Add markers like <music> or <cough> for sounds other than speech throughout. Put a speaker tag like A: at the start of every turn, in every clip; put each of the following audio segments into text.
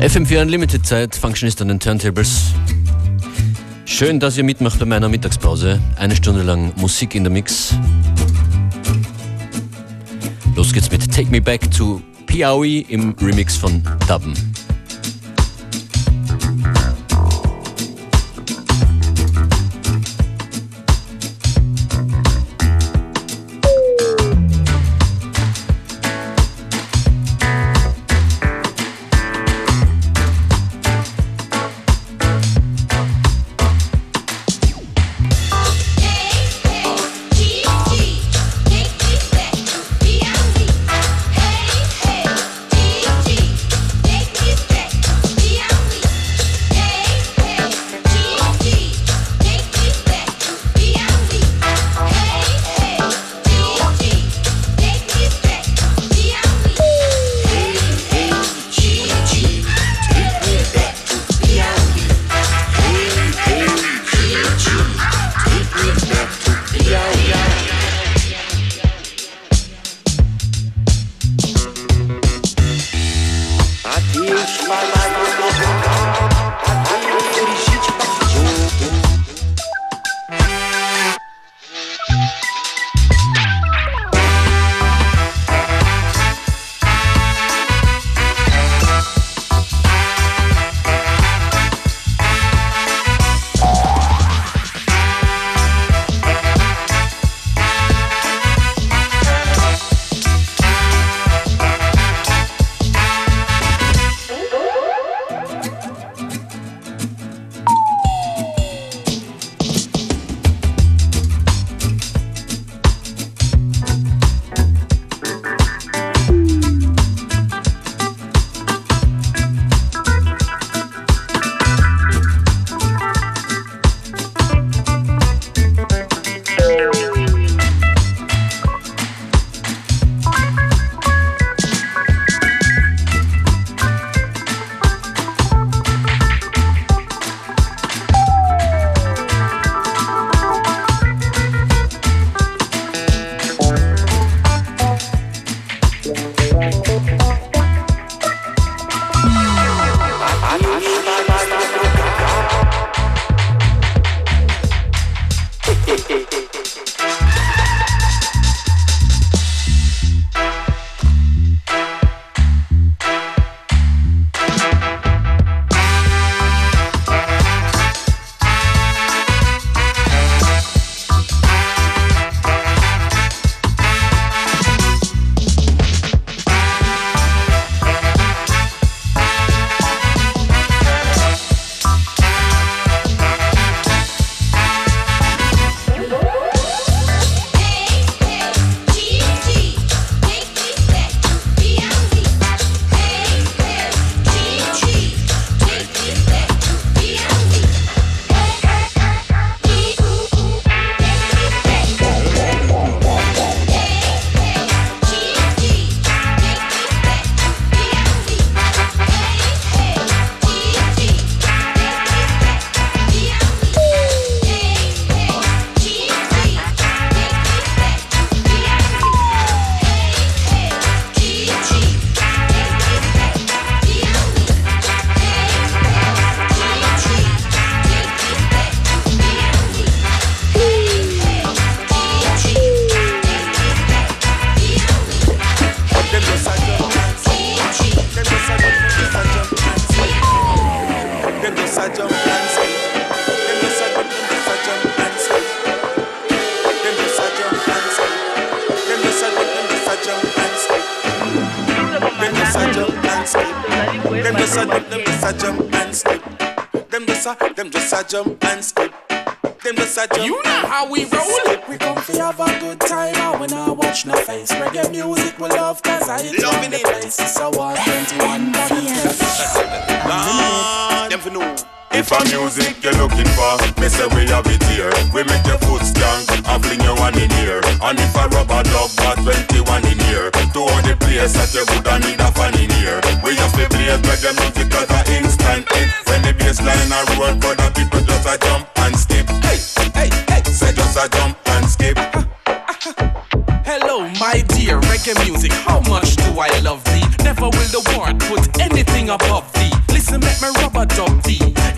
A: FM4 Unlimited Zeit, Functionist an den Turntables. Schön, dass ihr mitmacht bei meiner Mittagspause. Eine Stunde lang Musik in der Mix. Los geht's mit Take Me Back to Piaui im Remix von Dubben.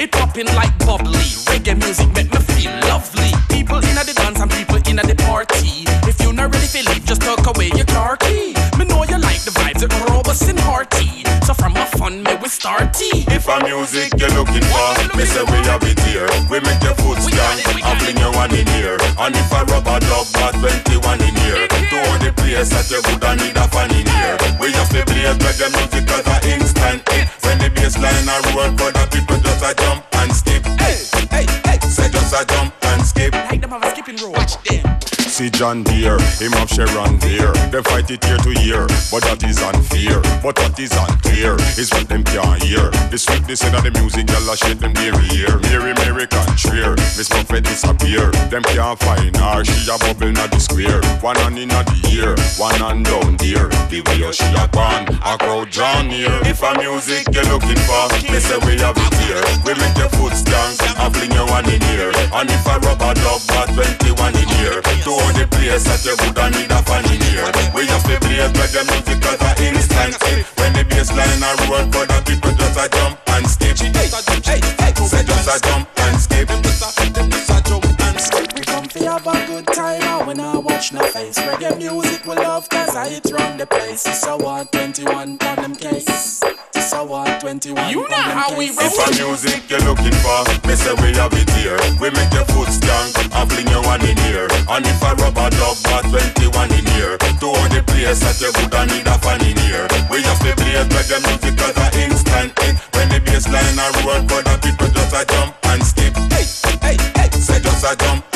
B: It
C: popping like bubbly. Reggae music make me feel lovely. People in the dance and people in the party. If you're not ready for leave, just tuck away your car key. Me know you like the vibes, it robust and hearty. So from a fun, me we start tea.
A: If a music you're looking for, me say we have it here. We make your foot stand and fling your one in here. And if a rubber dub, got 21 in here. To all the place that you would need a fan in here. We have to play reggae music as an instant hit. When the bass line a roll, for the people just a jump and skip.
C: Hey, hey, hey.
A: Say just a jump and skip.
C: Them have a skipping rope. Watch them.
A: See John Deere, him have Sharon there. They fight it year to year, but that is unfair. But what is unclear is what them can't hear. The sweetness in the music, y'all a shit them dairy ear. Mary, Mary contraire, Miss Buffett disappear. Them can't find her, she a bubble not the square. One hand in the ear, one hand down there. The way she a gone, a crowd drawn near. If a music you're looking for, me say we have it here. We make your foot stand and fling your one in here. And if a rubber dub, got 21 in here. To all the place that you woulda need a fan in here. We have to play reggae music as an instant hit. When the bass line a roll, for the people just a jump and skip.
C: Hey, hey, hey.
A: Say just a jump and skip.
C: We come have a good time and we not watch no face Reggae music we love cause I hit run the place It's a 121 on them case It's a 121
D: You know how we roll
A: If a music you're looking for, me say we have it here. We make your foot stand and fling your one in here. And if a rubber dub, got 21 in here. To all the place that you would need a fan in here. We have to play reggae music as an instant hit. When the bass line a roll, for the people just a jump and skip. Hey, hey, hey, say just a jump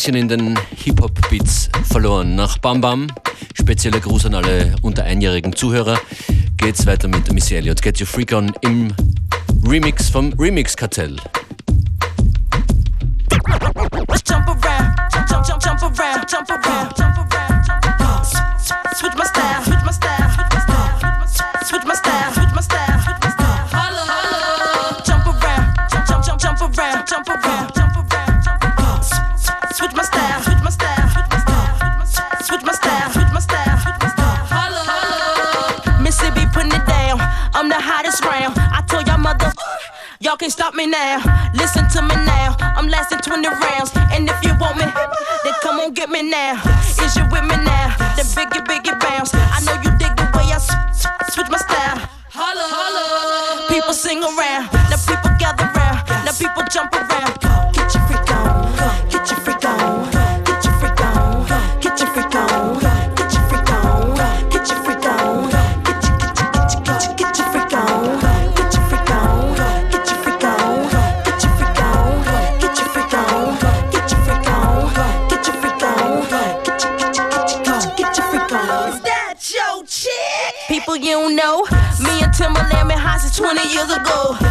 E: bisschen in den Hip-Hop-Beats verloren. Nach Bam Bam, spezieller Gruß an alle unter einjährigen Zuhörer, geht's weiter mit Missy Elliott. Get Your Freak On im Remix vom Remix-Kartell.
F: me now. Listen to me now. I'm lasting 20 rounds. And if you want me, then come on, get me now. Is you with me? 20 years ago.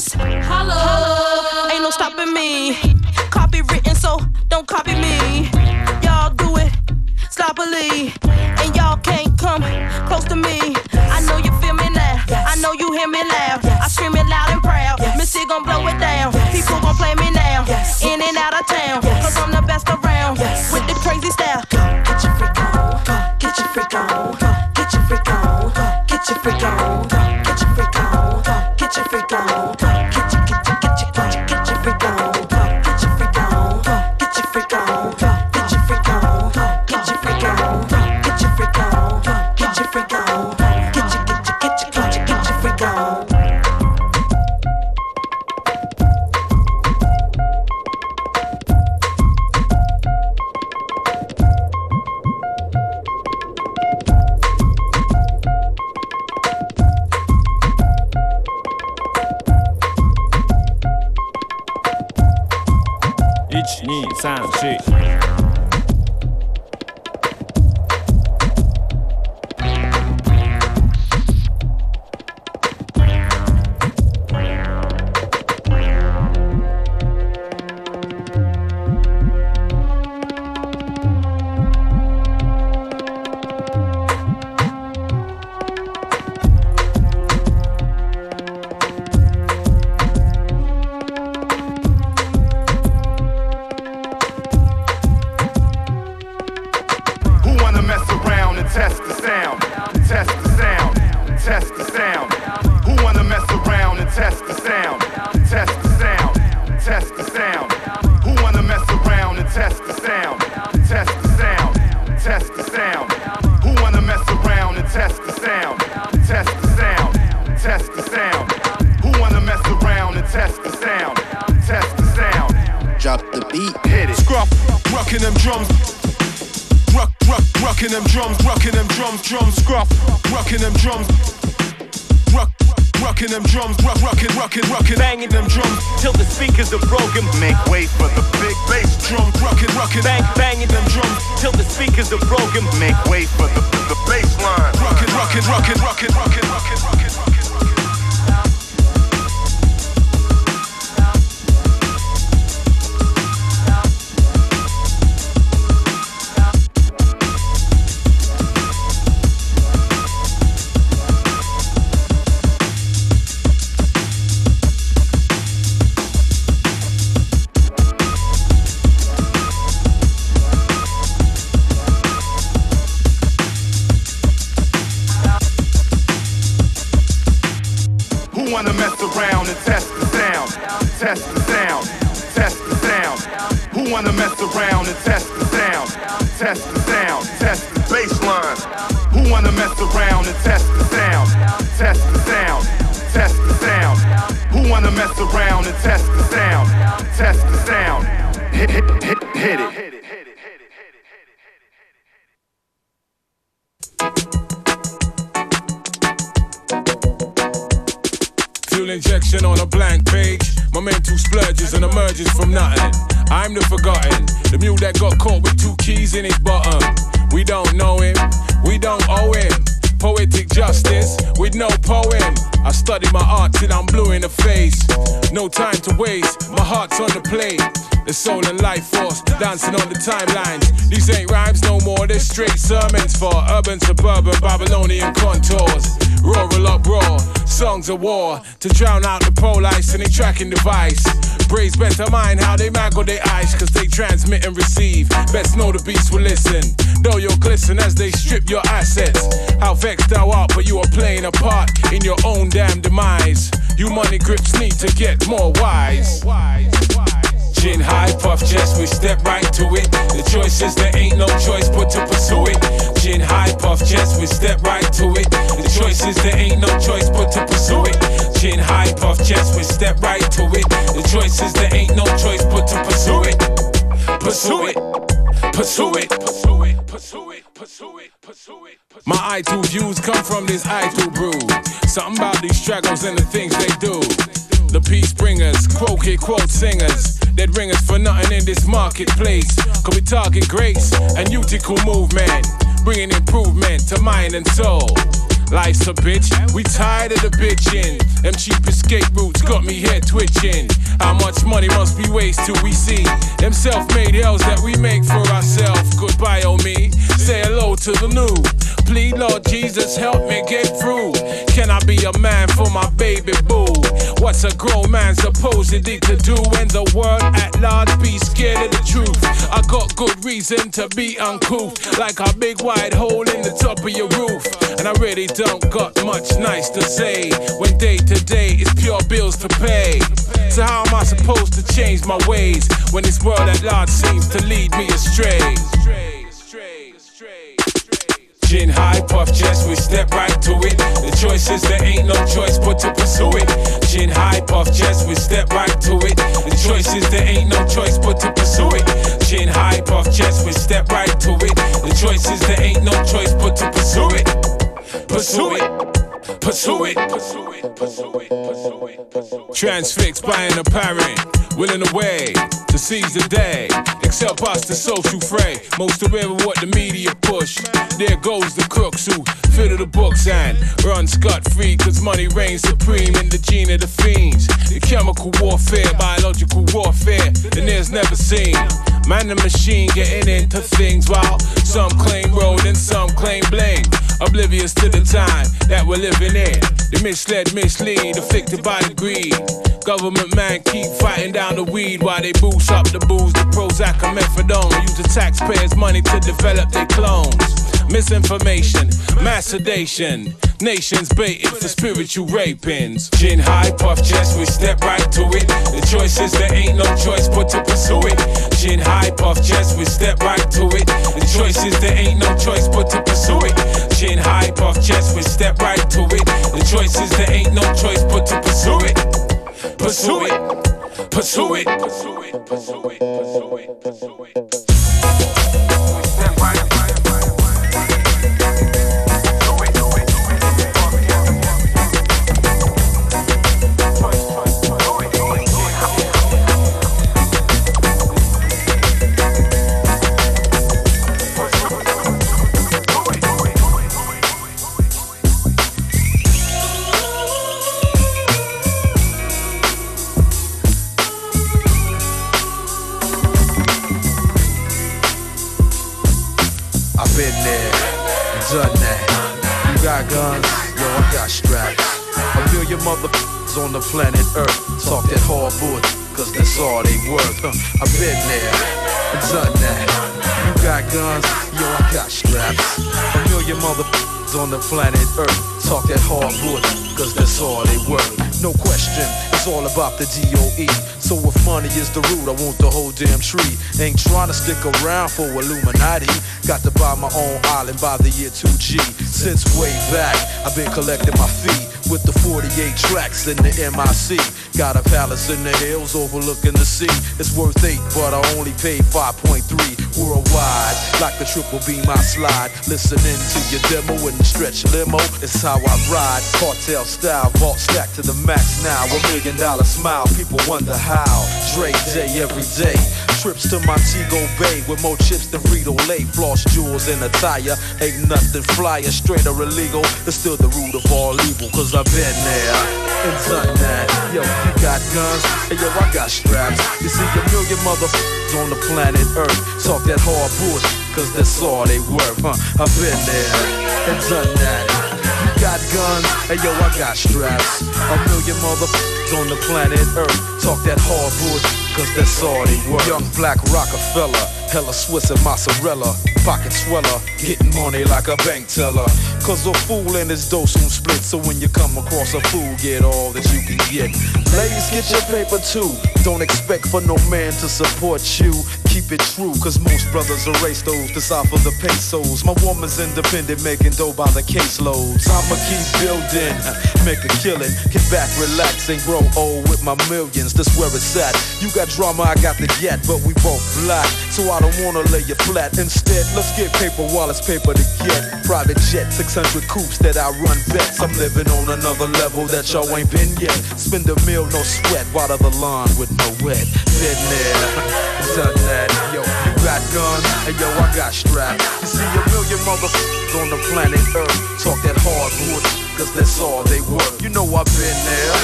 F: points. Holla. Holla. Ain't no stopping me. Copy written, so don't copy me. Y'all do it sloppily. And y'all can't come close to me. I know you feel me now. I know you hear me
G: laugh. Rocking them drums. rock, rock, rocking them drums, rocking them drums, drum scruff, rocking them drums. Rock, rocking them drums, rock, rocking, rocking, rocking, banging them drums till the speakers are broken.
A: Make way for the big bass
G: drum, rocking, rocking, bang, banging them drums till the speakers are broken.
D: Make way for the the bass line.
G: rocking, rocking, rocking, rocking, rocking.
D: rucking,
H: rucking. Injection on a blank page. My mental splurges and emerges from nothing. I'm the forgotten, the mule that got caught with two keys in his bottom. We don't know him, we don't owe him. Poetic justice with no poem. I study my art till I'm blue in the face. No time to waste, my heart's on the plate. The soul and life force dancing on the timelines. These ain't rhymes no more, they're straight sermons for urban, suburban, Babylonian contours. Rural uproar, songs of war to drown out the police and they tracking device. Braves better mind how they mangle their eyes, cause they transmit and receive. Best know the beast will listen. Though you'll glisten as they strip your assets. How vexed thou art, but you are playing a part in your own damn demise. You money grips need to get more wise. Chin high, puff chest, we step right to it. The choice is there ain't no choice but to pursue it. Chin high, puff chest, we step right to it. The choice is there ain't no choice but to pursue it. Chin high, puff chest, we step right to it. The choice is there ain't no choice but to pursue it. Pursue it, pursue it, pursue it, pursue it, pursue it, pursue it. My idle views come from this I2 brew. Something about these struggles and the things they do. The peace bringers, quote it, quote singers. They'd ring us for nothing in this marketplace. Cause we target grace and utical movement. Bringing improvement to mind and soul. Life's a bitch, we tired of the bitching. Them cheap escape routes got me here twitching. How much money must be wasted till we see them self-made hells that we make for ourselves? Goodbye, oh me. Say hello to the new. Please, Lord Jesus, help me get through. Can I be a man for my baby boo? What's a grown man supposedly to do when the world at large be scared of the truth? I got good reason to be uncouth, like a big wide hole in the top of your roof. And I really don't got much nice to say when day to day is pure bills to pay. So how am I supposed to change my ways when this world at large seems to lead me astray? Chin high, puff chest, we step right to it. The choice is there ain't no choice but to pursue it. Chin high, puff chest, we step right to it. The choice is there ain't no choice but to pursue it. Chin high, puff chest, we step right to it. The choice is there ain't no choice but to pursue it. Pursue it. Pursue it. Transfixed by an apparent, willing away to seize the day. Except us the social fray. Most aware of what the media push. There goes the crooks who fiddle the books and run scot free. Cause money reigns supreme in the gene of the fiends. The chemical warfare, biological warfare, the near's never seen. Man and machine getting into things while some claim road and some claim blame. Oblivious to the time that we're living in. The misled, mislead, afflicted by the greed. Government man keep fighting down the weed while they boost up the booze, the Prozac and methadone. Use the taxpayers' money to develop their clones. Misinformation, mass sedation. Nations baited for spiritual rapings. Gin high, puff chest, we step right to it. The choice is there ain't no choice but to pursue it. Gin high, puff chest, we step right to it. The choice is there ain't no choice but to pursue it. Gin high, puff chest, we step right to it. The choice is there ain't no choice but to pursue it. Pursue it. Pursue it. Pursue it. Pursue it. Pursue
I: on the planet Earth talk that hard bull, cause that's all they worth. No question, it's all about the DOE. So if money is the root, I want the whole damn tree. Ain't trying to stick around for Illuminati. Got to buy my own island by the year 2G. Since way back, I've been collecting my fee with the 48 tracks in the MIC. Got a palace in the hills overlooking the sea. It's worth eight, but I only paid 5.3 Like the triple beam, I slide. Listening to your demo in the stretch limo. It's how I ride. Cartel style, vault stack to the max now. A million dollar smile, people wonder how. Dre day every day. Trips to Montego Bay with more chips than Frito Lay. Floss jewels in attire. Ain't nothing flyer, straight or illegal. It's still the root of all evil, cause I've been there and done that. Yo, you got guns, and yo, I got straps. You see a million motherfuckers on the planet Earth talk that hard bullshit, cause that's all they worth, huh? I've been there and done that. You got guns, and yo, I got straps. A million motherfuckers on the planet Earth talk that hard bullshit, cause that's all they worth. Young black Rockefeller, hella Swiss and mozzarella. Pocket sweller, getting money like a bank teller. Cause a fool and his dough soon split. So when you come across a fool, get all that you can get. Ladies, get your paper too. Don't expect for no man to support you. Keep it true, cause most brothers erase those to side for the pesos. My woman's independent, making dough by the caseloads. I'ma keep building, <laughs> make a killing. Get back, relax, and grow old with my millions. That's where it's at. You got drama, I got the jet, but we both black. So I don't wanna lay you flat. Instead, let's get paper while it's paper to get. Private jet, 600 coops that I run bets. I'm living on another level that y'all ain't been yet. Spend a meal, no sweat, water the lawn with no wet. Been there, done that. Yo, you got guns, and yo, I got straps. You see a million motherfuckers on the planet Earth talk that hard wood, cause that's all they worth. You know I've been there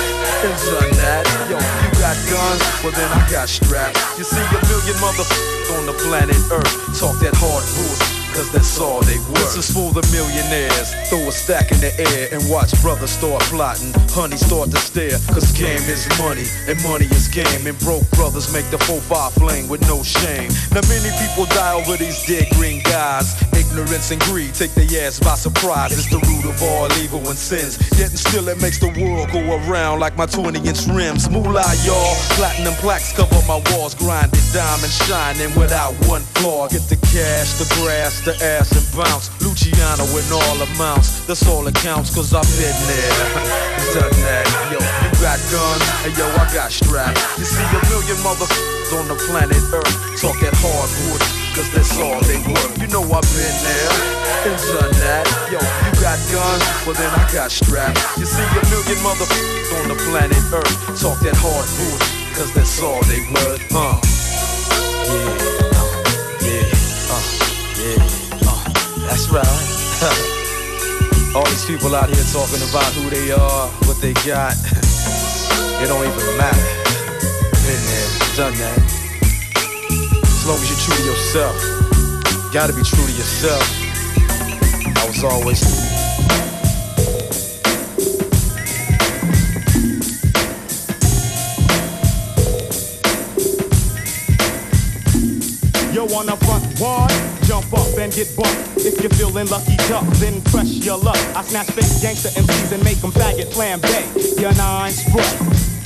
I: and done that. Yo, you got guns, well then I got straps. You see a million motherfuckers on the planet Earth talk that hard wood. Cause that's all they worth. This is for the millionaires. Throw a stack in the air and watch brothers start plotting. Honey start to stare. Cause game is money and money is game. And broke brothers make the 4-5 fling with no shame. Now many people die over these dead green guys. Ignorance and greed take their ass by surprise. It's the root of all evil and sins. Yet and still it makes the world go around like my 20 inch rims. Moolah, y'all. Platinum plaques cover my walls. Grinded diamond shining without one flaw. Get the cash, the grass, the ass and bounce. Luciano in all amounts. That's all that counts, cause I've been there. <laughs> Done that. Yo, you got guns, and yo, I got straps. You see a million motherfuckers on the planet Earth talk that hard wood, cause that's all they worth. You know I've been there and done that. Yo, you got guns, well then I got straps. You see a million motherfuckers on the planet Earth talk that hard wood, cause that's all they worth. Huh? Uh, yeah, that's right. All these people out here talking about who they are, what they got. <laughs> it don't even matter. Been there, done that. As long as you're true to yourself, gotta be true to yourself. I was always.
J: Yo, on the front one, jump up and get bumped. If you're feeling lucky, duck, then press your luck. I snatch fake gangster MCs and make them faggot flambe. Your nine spray.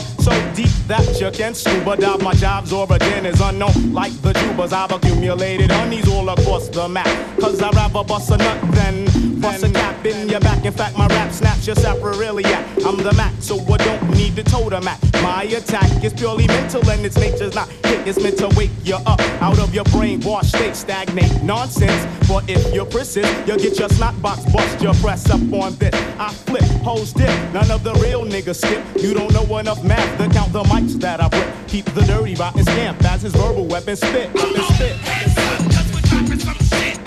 J: So deep that you can scuba dive. My job's origin is unknown, like the tubers I've accumulated honeys all across the map. Cause I'd rather bust a nut than bust a cap in your back. In fact, my rap snaps your sacroiliac. I'm the Mac, so I don't need the totem Mac. My attack is purely mental and its nature's not hit. It's meant to wake you up out of your brainwash state, stagnate nonsense. But if you're you'll get your snot box bust. Your press up on this. I flip, hoes dip. None of the real niggas skip. You don't know enough math to count the mics that I put. Keep the dirty rotten scamp as his verbal weapon spit. Up And spit. Real,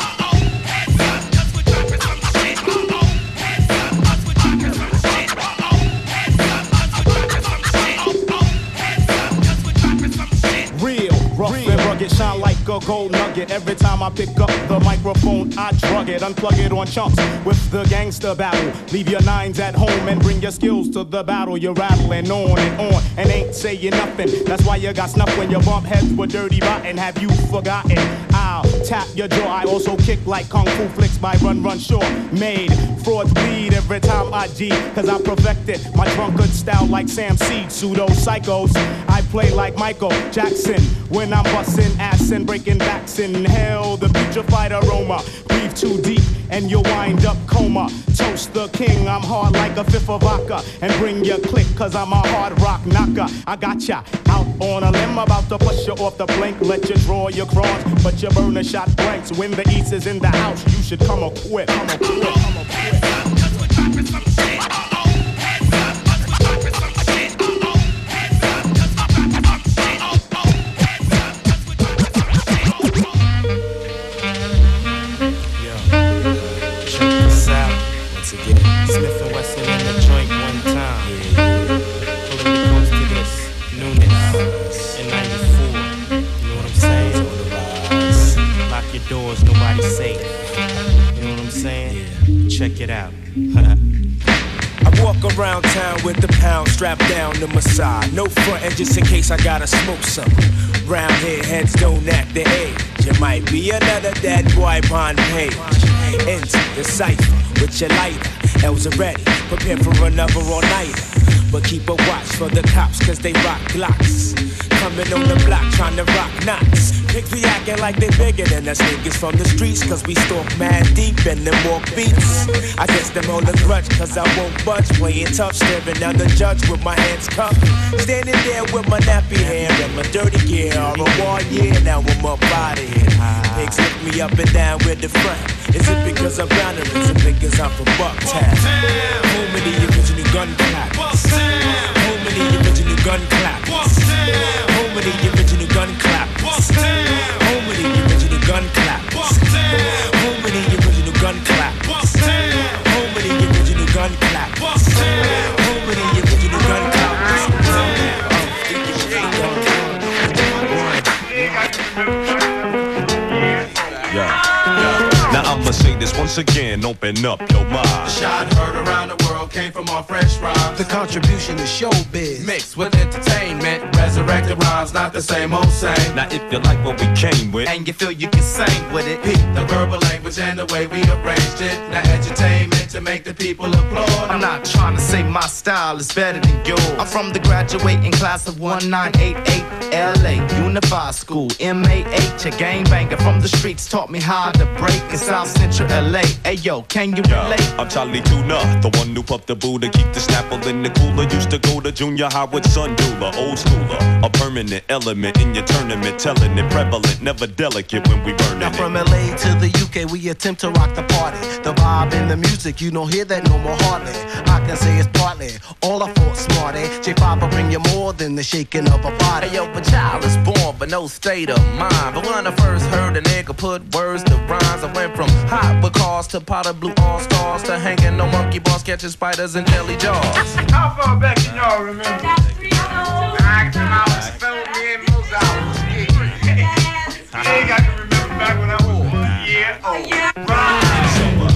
J: a gold nugget. Every time I pick up the microphone, I drug it, unplug it on chunks with the gangster battle. Leave your nines at home and bring your skills to the battle. You're rattling on and on and ain't saying nothing. That's why you got snuff when your bump heads with dirty rotten. Have you forgotten? Tap your jaw. I also kick like kung fu flicks by Run Run Shaw. Made frauds bleed every time I G, cause I perfected my drunkard style like Sam Seed. Pseudo psychos. I play like Michael Jackson when I'm busting ass and breaking backs. Inhale the putrefied aroma. Breathe too deep and you'll wind up coma. Toast the king, I'm hard like a fifth of vodka. And bring your click, cause I'm a hard rock knocker. I got ya out on a limb, about to push you off the blink. Let you draw your cross, but you burn a shot blanks. When the east is in the house, you should come equipped. Come equipped. Come equipped.
K: Dead boy on page. Into the cipher with your lighter. L's ready, prepare for another all nighter. But keep a watch for the cops, cause they rock glocks. Coming on the block trying to rock knots. Pigs be acting like they bigger than us niggas from the streets, cause we stalk mad deep and then walk beats. I guess them all a grudge, cause I won't budge. Playing tough, staring down the judge with my hands cupped. Standing there with my nappy hair and my dirty gear. All a war year, now I'm up out of here. Pigs lift me up and down with the front. Is it because I'm bound or is it because I'm from Bucktown? Home of the original gun clappers. Home the original gun clappers. Home the original gun clappers. Home the original gun clappers.
L: Once again, open up your mind.
M: The shot heard around the world came from our fresh rhymes.
N: The contribution is showbiz.
M: Mixed with entertainment, resurrected rhymes, not the same old same.
L: Now if you like what we came with,
M: And you feel you can sing with it. The verbal language and the way we arranged it. Now edutainment to make the people applaud.
O: I'm not trying to say my style is better than yours. I'm from the graduating class of 1988 LA Unified School, MAH, a gangbanger from the streets taught me how to break in South Central LA. Hey yo, can you relate?
L: I'm Charlie Tuna, the one who puffed the Buddha, keep the snapple in the cooler. Used to go to junior high with Sun Dula, old schooler. A permanent element in your tournament, telling it prevalent, never delicate when we burning
N: Now
L: it.
N: from LA to the UK, we attempt to rock the party. The vibe and the music, you don't hear that no more hardly. I can say it's partly all I thought smarty. J5 will bring you more than the shaking of a body.
O: Hey yo, a child is born, but no state of mind. But when I first heard a nigga put words to rhymes, I went from Hot Wheels cars to powder blue all stars to hanging no monkey bars, catching spiders and jelly jaws. <laughs>
P: How far back can y'all remember? Back when I was filming in Mozart. You ain't got to remember back when I was a year old. Right.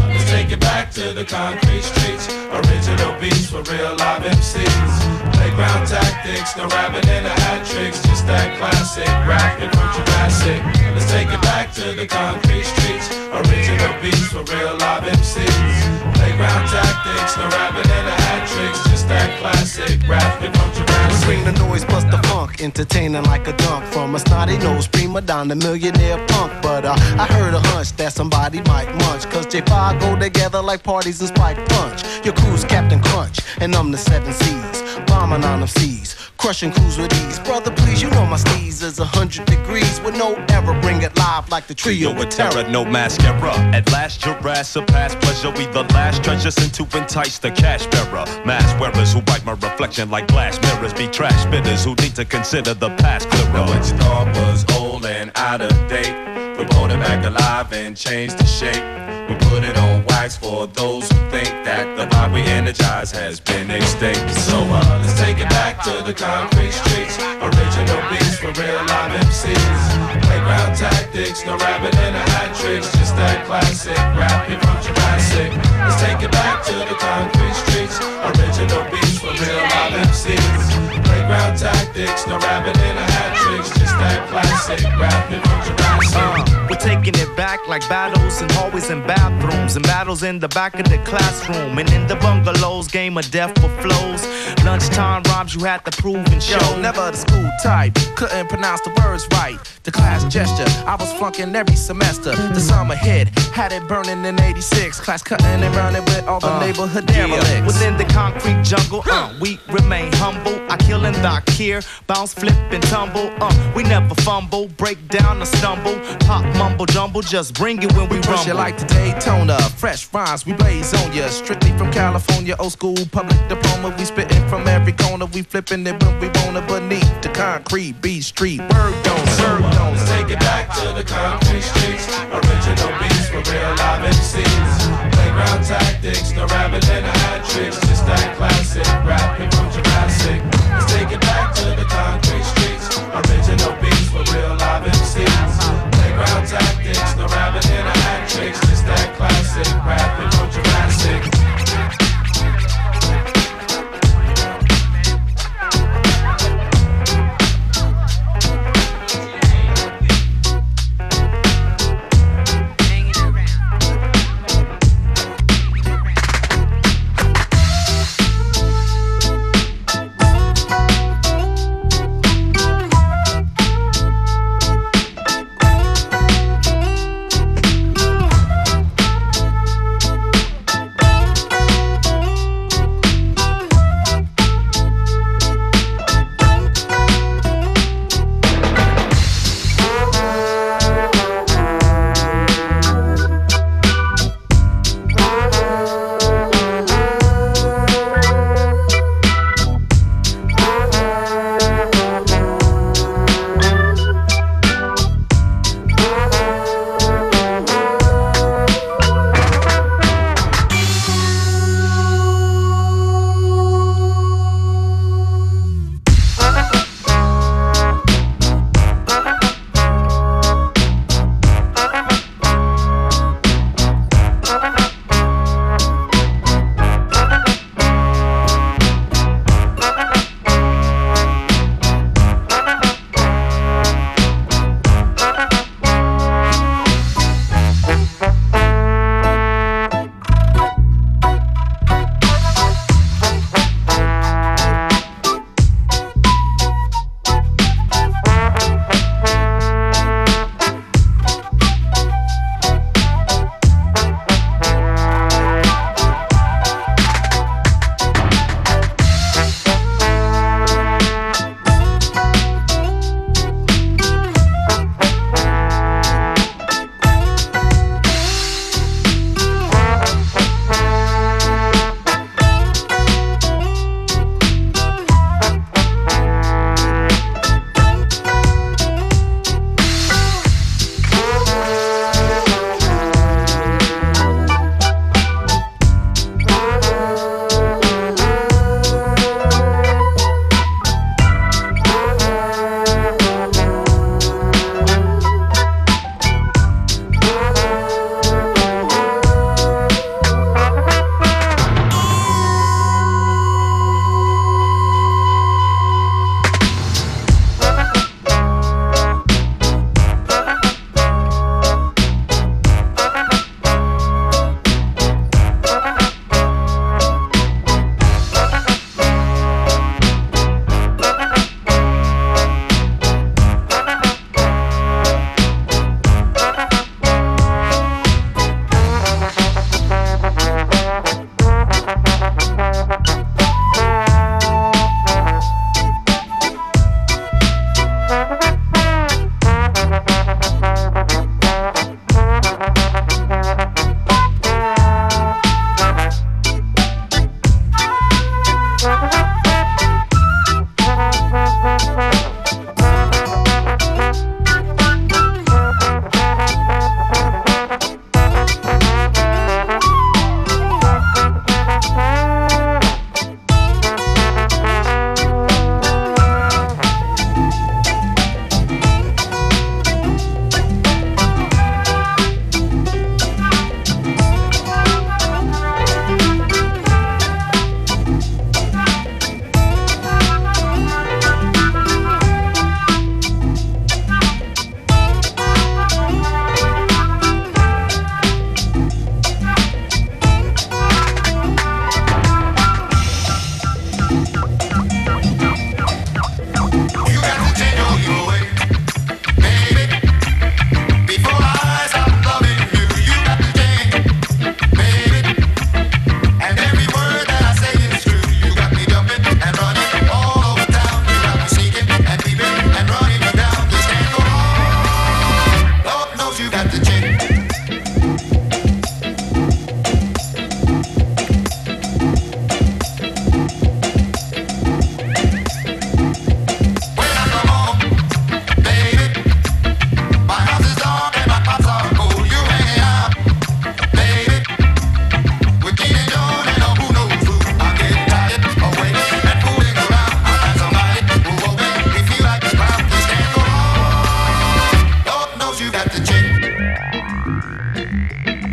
M: Let's take it back to the concrete streets. Original beats for real live MCs. Playground tactics, no rapping in the hat tricks. That classic rapping from Jurassic. Let's take it back to the concrete streets. Original beats for real live MCs. Playground tactics, no rapping and the hat tricks. Just that classic rapping from Jurassic.
N: Bring the noise plus the funk, entertaining like a dunk from a snotty nose prima donna millionaire punk. But uh, I heard a hunch that somebody might munch, cause J5 go together like parties and spike punch. Your crew's Captain Crunch, and I'm the seven seas, bombing on them seas. Crushing crews with ease. Brother, please, you know my steez is a hundred degrees with no error. Bring it live like the trio with terror.
L: no mascara. At last, your ass surpassed pleasure. We the last treasure sent to entice the cash bearer. Mask wearers who bite my reflection like glass mirrors. Be trash bitters who need to consider the past clearer.
M: Know what you was old and out of date. We brought it back alive and changed the shape. We put it on wax for those who think that the vibe we energize has been extinct. So uh, let's take it back to the concrete streets. Original beats for real live MCs. Playground tactics, no rabbit in a hat tricks. Just that classic rapping from Jurassic. Let's take it back to the concrete streets. Original beats for real live MCs. Playground tactics, no rabbit in a hat tricks. That classic rapping from Jurassic.
O: Uh, we're taking it back like battles and hallways and bathrooms and battles in the back of the classroom and in the bungalows. Game of death for flows. Lunchtime rhymes you had to prove and show.
Q: Yo, never the school type, couldn't pronounce the words right. The class gesture, I was flunking every semester. The summer hit, had it burning in 86. Class cutting and running with all the
O: Uh,
Q: neighborhood
O: yeah.
Q: derelicts.
O: Within the concrete jungle, uh, we remain humble. I kill and dock here, bounce, flip and tumble. Uh, we never fumble, break down or stumble. Pop, mumble, jumble, just bring it when we,
Q: We push
O: rumble.
Q: it like the Daytona, fresh rhymes, we blaze on ya. Strictly from California, old school public diploma. We spitting from every corner, we flipping it when we wanna. Beneath the concrete, beat street, word don't serve don't.
M: Take it back to the concrete streets. Original beats for real live MCs. Playground tactics, the rabbit and the hat tricks.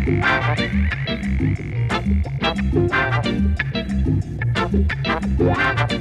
R: Thank you.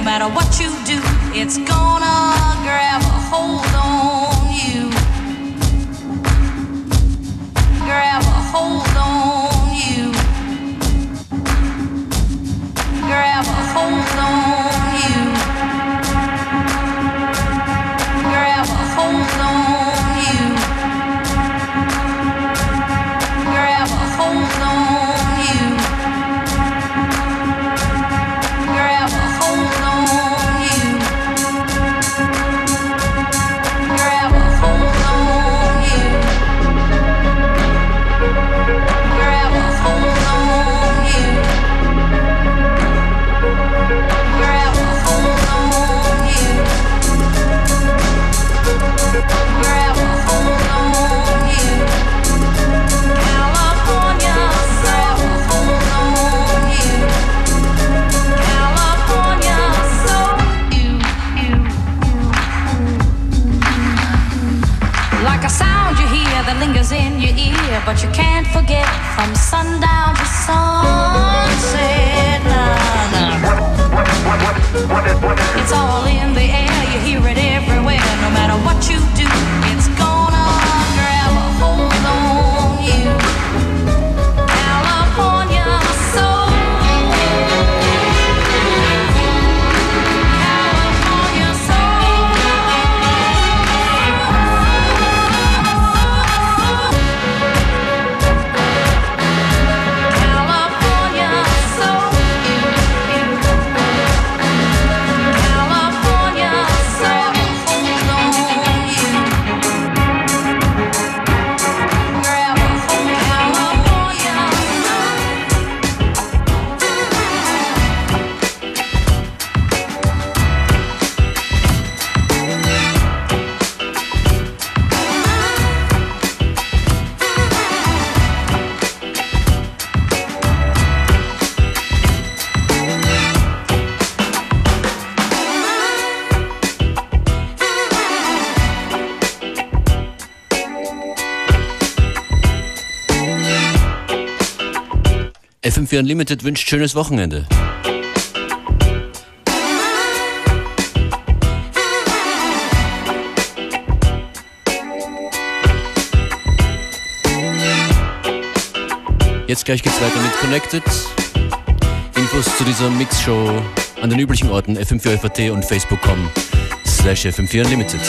R: No matter what like a sound you hear that lingers in your ear, but you can't forget from sundown to sunset. It's all in the air, you hear it everywhere. No matter what you do,
E: FM4 Unlimited wünscht schönes Wochenende. Jetzt gleich geht's weiter mit Connected. Infos zu dieser Mixshow an den üblichen Orten fm4 FAT und facebook.com slash fm4 Unlimited.